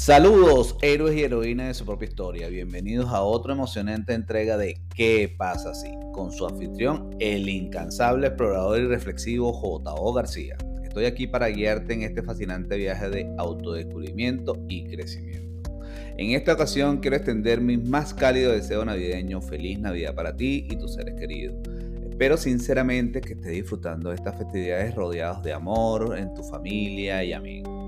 Saludos, héroes y heroínas de su propia historia. Bienvenidos a otra emocionante entrega de ¿Qué pasa si? Con su anfitrión, el incansable explorador y reflexivo J.O. García. Estoy aquí para guiarte en este fascinante viaje de autodescubrimiento y crecimiento. En esta ocasión quiero extender mi más cálido deseo navideño. Feliz Navidad para ti y tus seres queridos. Espero sinceramente que estés disfrutando de estas festividades rodeados de amor en tu familia y amigos.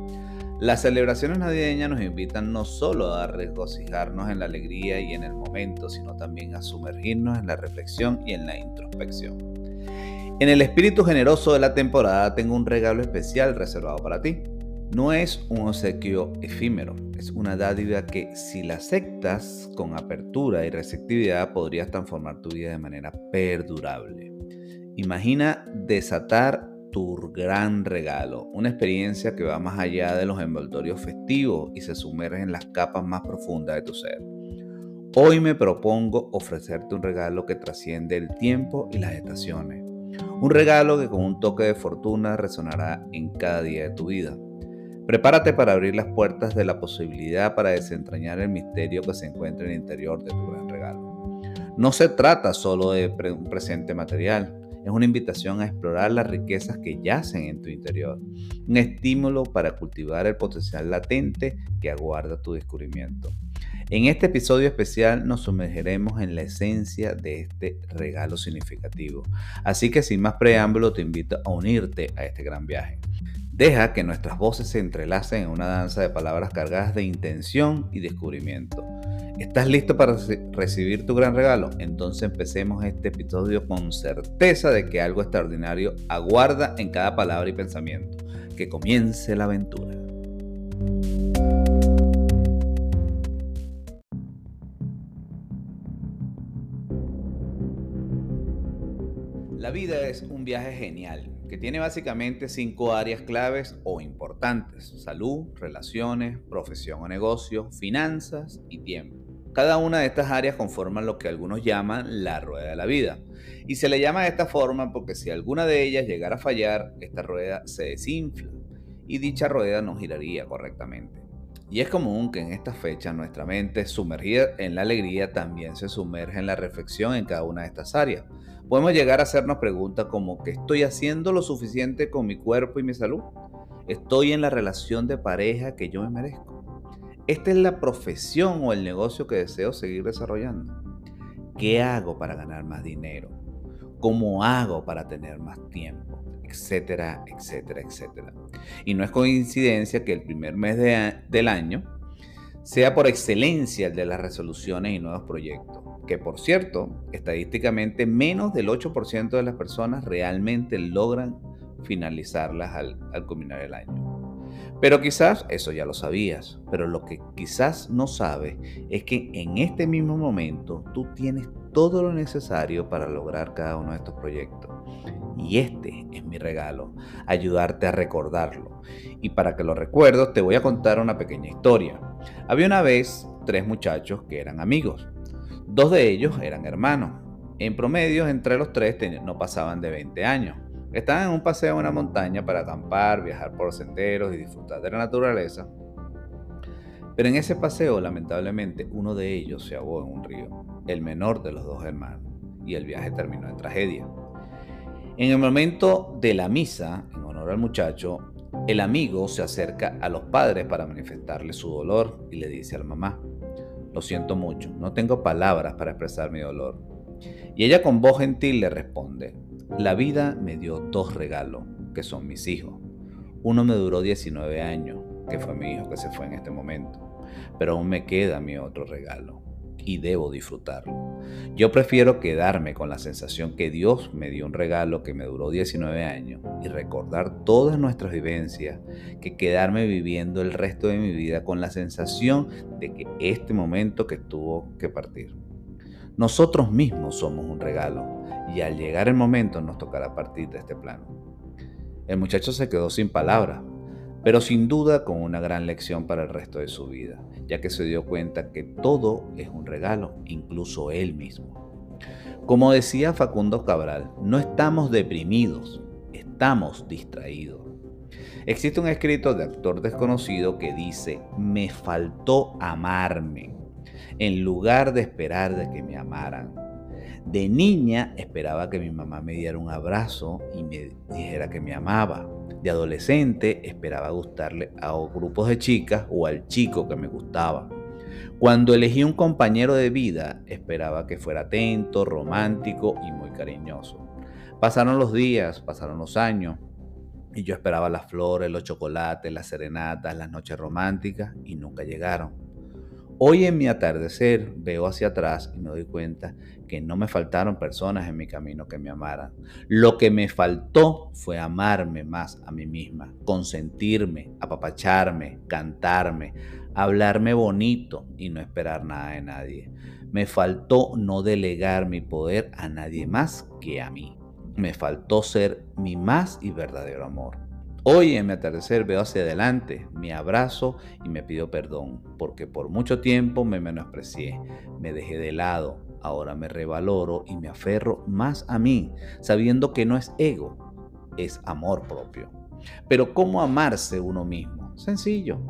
Las celebraciones navideñas nos invitan no solo a regocijarnos en la alegría y en el momento, sino también a sumergirnos en la reflexión y en la introspección. En el espíritu generoso de la temporada tengo un regalo especial reservado para ti. No es un obsequio efímero, es una dádiva que si la aceptas con apertura y receptividad podrías transformar tu vida de manera perdurable. Imagina desatar tu gran regalo, una experiencia que va más allá de los envoltorios festivos y se sumerge en las capas más profundas de tu ser. Hoy me propongo ofrecerte un regalo que trasciende el tiempo y las estaciones. Un regalo que con un toque de fortuna resonará en cada día de tu vida. Prepárate para abrir las puertas de la posibilidad para desentrañar el misterio que se encuentra en el interior de tu gran regalo. No se trata solo de un presente material, es una invitación a explorar las riquezas que yacen en tu interior, un estímulo para cultivar el potencial latente que aguarda tu descubrimiento. En este episodio especial nos sumergiremos en la esencia de este regalo significativo, así que sin más preámbulo te invito a unirte a este gran viaje. Deja que nuestras voces se entrelacen en una danza de palabras cargadas de intención y descubrimiento. ¿Estás listo para recibir tu gran regalo? Entonces empecemos este episodio con certeza de que algo extraordinario aguarda en cada palabra y pensamiento. Que comience la aventura. La vida es un viaje genial que tiene básicamente cinco áreas claves o importantes. Salud, relaciones, profesión o negocio, finanzas y tiempo. Cada una de estas áreas conforman lo que algunos llaman la rueda de la vida. Y se le llama de esta forma porque si alguna de ellas llegara a fallar, esta rueda se desinfla y dicha rueda no giraría correctamente. Y es común que en esta fecha nuestra mente, sumergida en la alegría, también se sumerge en la reflexión en cada una de estas áreas. Podemos llegar a hacernos preguntas como ¿qué estoy haciendo lo suficiente con mi cuerpo y mi salud? ¿Estoy en la relación de pareja que yo me merezco? Esta es la profesión o el negocio que deseo seguir desarrollando. ¿Qué hago para ganar más dinero? ¿Cómo hago para tener más tiempo? Etcétera, etcétera, etcétera. Y no es coincidencia que el primer mes del año sea por excelencia el de las resoluciones y nuevos proyectos. Que por cierto, estadísticamente menos del 8% de las personas realmente logran finalizarlas al, al culminar el año. Pero quizás eso ya lo sabías, pero lo que quizás no sabes es que en este mismo momento tú tienes todo lo necesario para lograr cada uno de estos proyectos. Y este es mi regalo, ayudarte a recordarlo. Y para que lo recuerdo, te voy a contar una pequeña historia. Había una vez tres muchachos que eran amigos. Dos de ellos eran hermanos. En promedio, entre los tres no pasaban de 20 años. Estaban en un paseo en una montaña para acampar, viajar por senderos y disfrutar de la naturaleza. Pero en ese paseo, lamentablemente, uno de ellos se ahogó en un río, el menor de los dos hermanos, y el viaje terminó en tragedia. En el momento de la misa, en honor al muchacho, el amigo se acerca a los padres para manifestarle su dolor y le dice a la mamá, lo siento mucho, no tengo palabras para expresar mi dolor. Y ella con voz gentil le responde, la vida me dio dos regalos, que son mis hijos. Uno me duró 19 años, que fue mi hijo que se fue en este momento, pero aún me queda mi otro regalo y debo disfrutarlo. Yo prefiero quedarme con la sensación que Dios me dio un regalo que me duró 19 años y recordar todas nuestras vivencias que quedarme viviendo el resto de mi vida con la sensación de que este momento que tuvo que partir. Nosotros mismos somos un regalo y al llegar el momento nos tocará partir de este plano. El muchacho se quedó sin palabras, pero sin duda con una gran lección para el resto de su vida, ya que se dio cuenta que todo es un regalo, incluso él mismo. Como decía Facundo Cabral, no estamos deprimidos, estamos distraídos. Existe un escrito de actor desconocido que dice, me faltó amarme, en lugar de esperar de que me amaran. De niña esperaba que mi mamá me diera un abrazo y me dijera que me amaba. De adolescente esperaba gustarle a grupos de chicas o al chico que me gustaba. Cuando elegí un compañero de vida, esperaba que fuera atento, romántico y muy cariñoso. Pasaron los días, pasaron los años, y yo esperaba las flores, los chocolates, las serenatas, las noches románticas, y nunca llegaron. Hoy en mi atardecer veo hacia atrás y me doy cuenta que no me faltaron personas en mi camino que me amaran. Lo que me faltó fue amarme más a mí misma, consentirme, apapacharme, cantarme, hablarme bonito y no esperar nada de nadie. Me faltó no delegar mi poder a nadie más que a mí. Me faltó ser mi más y verdadero amor. Hoy en mi atardecer veo hacia adelante, me abrazo y me pido perdón, porque por mucho tiempo me menosprecié, me dejé de lado, ahora me revaloro y me aferro más a mí, sabiendo que no es ego, es amor propio. Pero ¿cómo amarse uno mismo? Sencillo,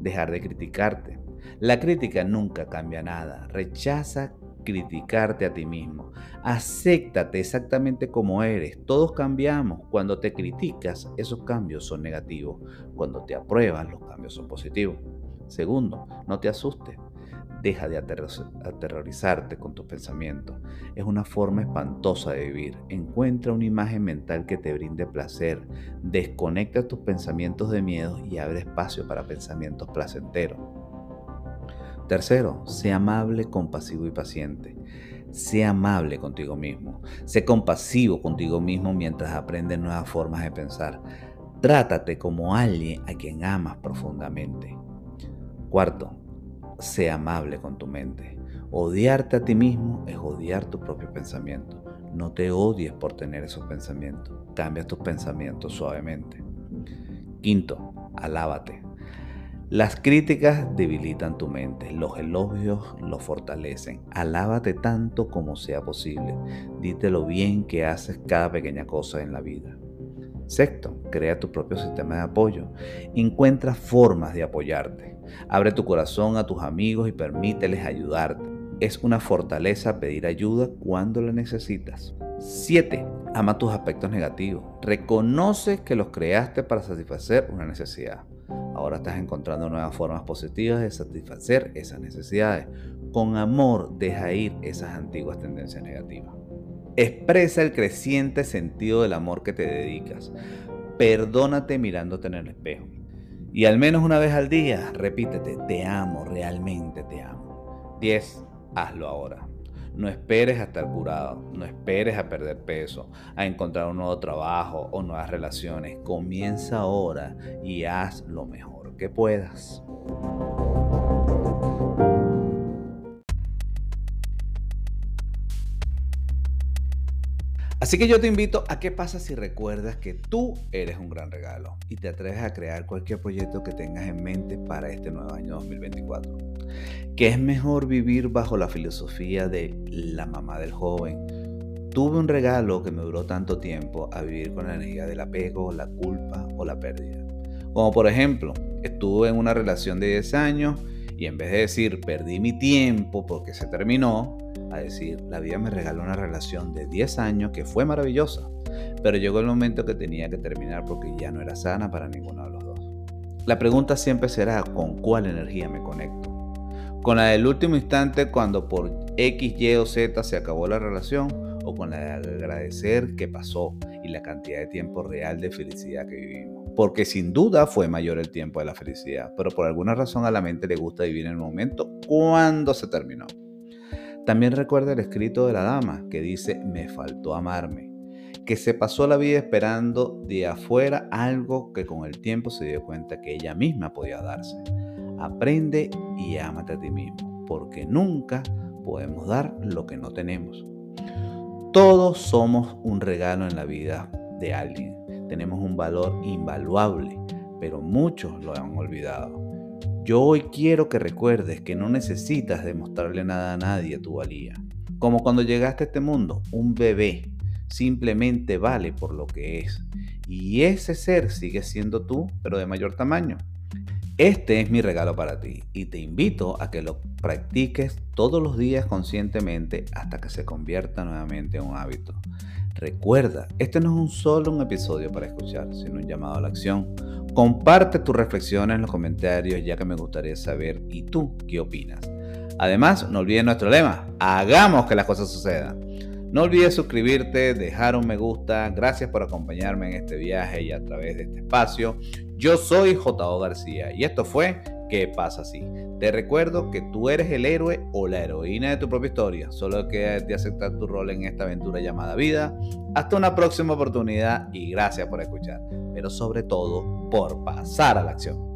dejar de criticarte. La crítica nunca cambia nada, rechaza criticarte a ti mismo. Acéptate exactamente como eres. Todos cambiamos. Cuando te criticas, esos cambios son negativos. Cuando te apruebas, los cambios son positivos. Segundo, no te asustes. Deja de aterrorizarte con tus pensamientos. Es una forma espantosa de vivir. Encuentra una imagen mental que te brinde placer. Desconecta tus pensamientos de miedo y abre espacio para pensamientos placenteros. Tercero, sé amable, compasivo y paciente. Sé amable contigo mismo. Sé compasivo contigo mismo mientras aprendes nuevas formas de pensar. Trátate como alguien a quien amas profundamente. Cuarto, sé amable con tu mente. Odiarte a ti mismo es odiar tu propio pensamiento. No te odies por tener esos pensamientos. Cambia tus pensamientos suavemente. Quinto, alábate. Las críticas debilitan tu mente, los elogios lo fortalecen. Alábate tanto como sea posible. Dite lo bien que haces cada pequeña cosa en la vida. Sexto, crea tu propio sistema de apoyo. Encuentra formas de apoyarte. Abre tu corazón a tus amigos y permíteles ayudarte. Es una fortaleza pedir ayuda cuando la necesitas. 7. Ama tus aspectos negativos. Reconoce que los creaste para satisfacer una necesidad. Ahora estás encontrando nuevas formas positivas de satisfacer esas necesidades. Con amor deja ir esas antiguas tendencias negativas. Expresa el creciente sentido del amor que te dedicas. Perdónate mirándote en el espejo. Y al menos una vez al día, repítete, te amo, realmente te amo. 10. Hazlo ahora. No esperes a estar curado, no esperes a perder peso, a encontrar un nuevo trabajo o nuevas relaciones. Comienza ahora y haz lo mejor que puedas. Así que yo te invito a qué pasa si recuerdas que tú eres un gran regalo y te atreves a crear cualquier proyecto que tengas en mente para este nuevo año 2024. Que es mejor vivir bajo la filosofía de la mamá del joven. Tuve un regalo que me duró tanto tiempo a vivir con la energía del apego, la culpa o la pérdida. Como por ejemplo, estuve en una relación de 10 años y en vez de decir perdí mi tiempo porque se terminó, a decir, la vida me regaló una relación de 10 años que fue maravillosa, pero llegó el momento que tenía que terminar porque ya no era sana para ninguno de los dos. La pregunta siempre será con cuál energía me conecto. Con la del último instante cuando por X, Y o Z se acabó la relación o con la de agradecer que pasó y la cantidad de tiempo real de felicidad que vivimos. Porque sin duda fue mayor el tiempo de la felicidad, pero por alguna razón a la mente le gusta vivir en el momento cuando se terminó. También recuerda el escrito de la dama que dice, me faltó amarme, que se pasó la vida esperando de afuera algo que con el tiempo se dio cuenta que ella misma podía darse. Aprende y ámate a ti mismo, porque nunca podemos dar lo que no tenemos. Todos somos un regalo en la vida de alguien. Tenemos un valor invaluable, pero muchos lo han olvidado. Yo hoy quiero que recuerdes que no necesitas demostrarle nada a nadie tu valía. Como cuando llegaste a este mundo, un bebé simplemente vale por lo que es. y ese ser sigue siendo tú, pero de mayor tamaño. Este es mi regalo para ti y te invito a que lo practiques todos los días conscientemente hasta que se convierta nuevamente en un hábito. Recuerda, este no es un solo un episodio para escuchar, sino un llamado a la acción. Comparte tus reflexiones en los comentarios ya que me gustaría saber y tú qué opinas. Además, no olvides nuestro lema, hagamos que las cosas sucedan. No olvides suscribirte, dejar un me gusta. Gracias por acompañarme en este viaje y a través de este espacio. Yo soy J.O. García y esto fue ¿Qué pasa así? Te recuerdo que tú eres el héroe o la heroína de tu propia historia. Solo queda de aceptar tu rol en esta aventura llamada vida. Hasta una próxima oportunidad y gracias por escuchar. Pero sobre todo por pasar a la acción.